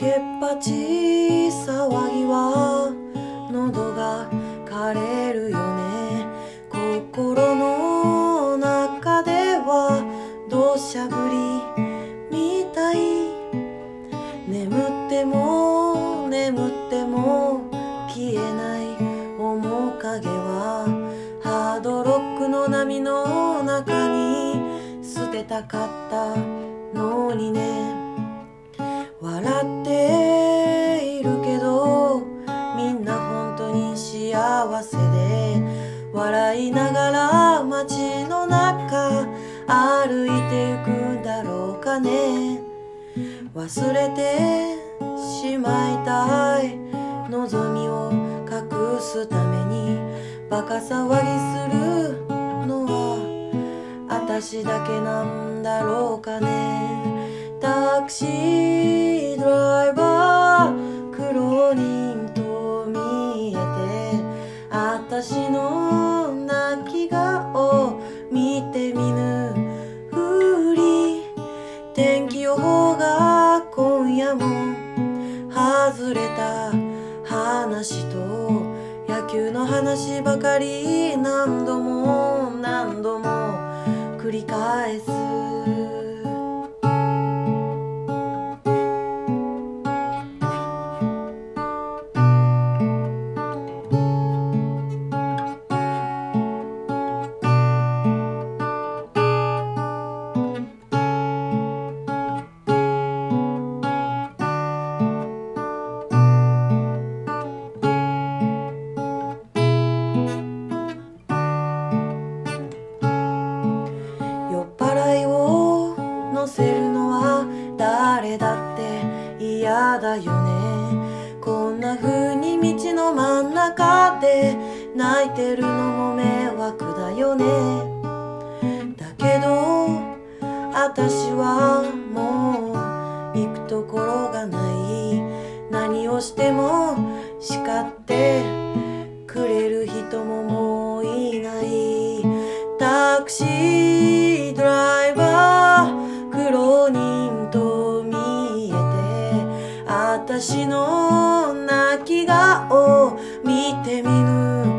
やけっぱち騒ぎは喉が枯れるよね。心の中では土砂降りみたい。眠っても眠っても消えない。面影はハードロックの波の中に捨てたかったのにね。笑っているけどみんな本当に幸せで笑いながら街の中歩いてゆくんだろうかね。忘れてしまいたい望みを隠すためにバカ騒ぎするのは私だけなんだろうかね。タクシードライバー苦労人と見えて私の泣き顔見て見ぬふり天気予報が今夜も外れた話と野球の話ばかり何度も何度も繰り返す誰だって嫌だよね。こんな風に道の真ん中で泣いてるのも迷惑だよね。だけど私はもう行くところがない。何をしても叱ってくれる人ももういない。タクシー私の泣き顔見てみぬ。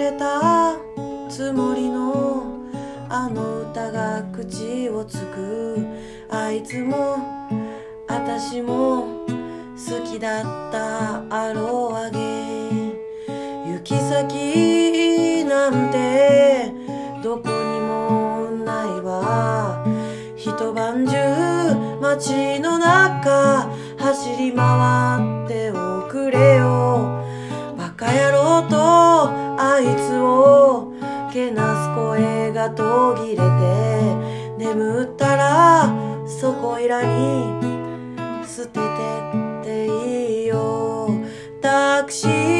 れたつもりのあの歌が口をつくあいつも私も好きだったアロアゲ行き先なんてどこにもないわ。一晩中街の中走り回っておくれよ。いつをけなす声が途切れて眠ったらそこいらに捨ててっていいよ。タクシー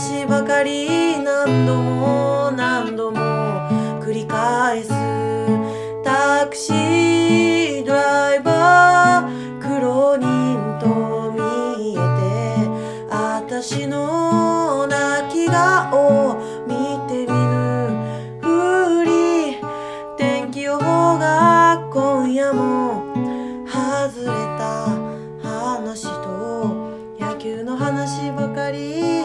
話ばかり何度も何度も繰り返すタクシードライバー苦労人と見えて私の泣き顔見てみぬふり天気予報が今夜も外れた話と野球の話ばかり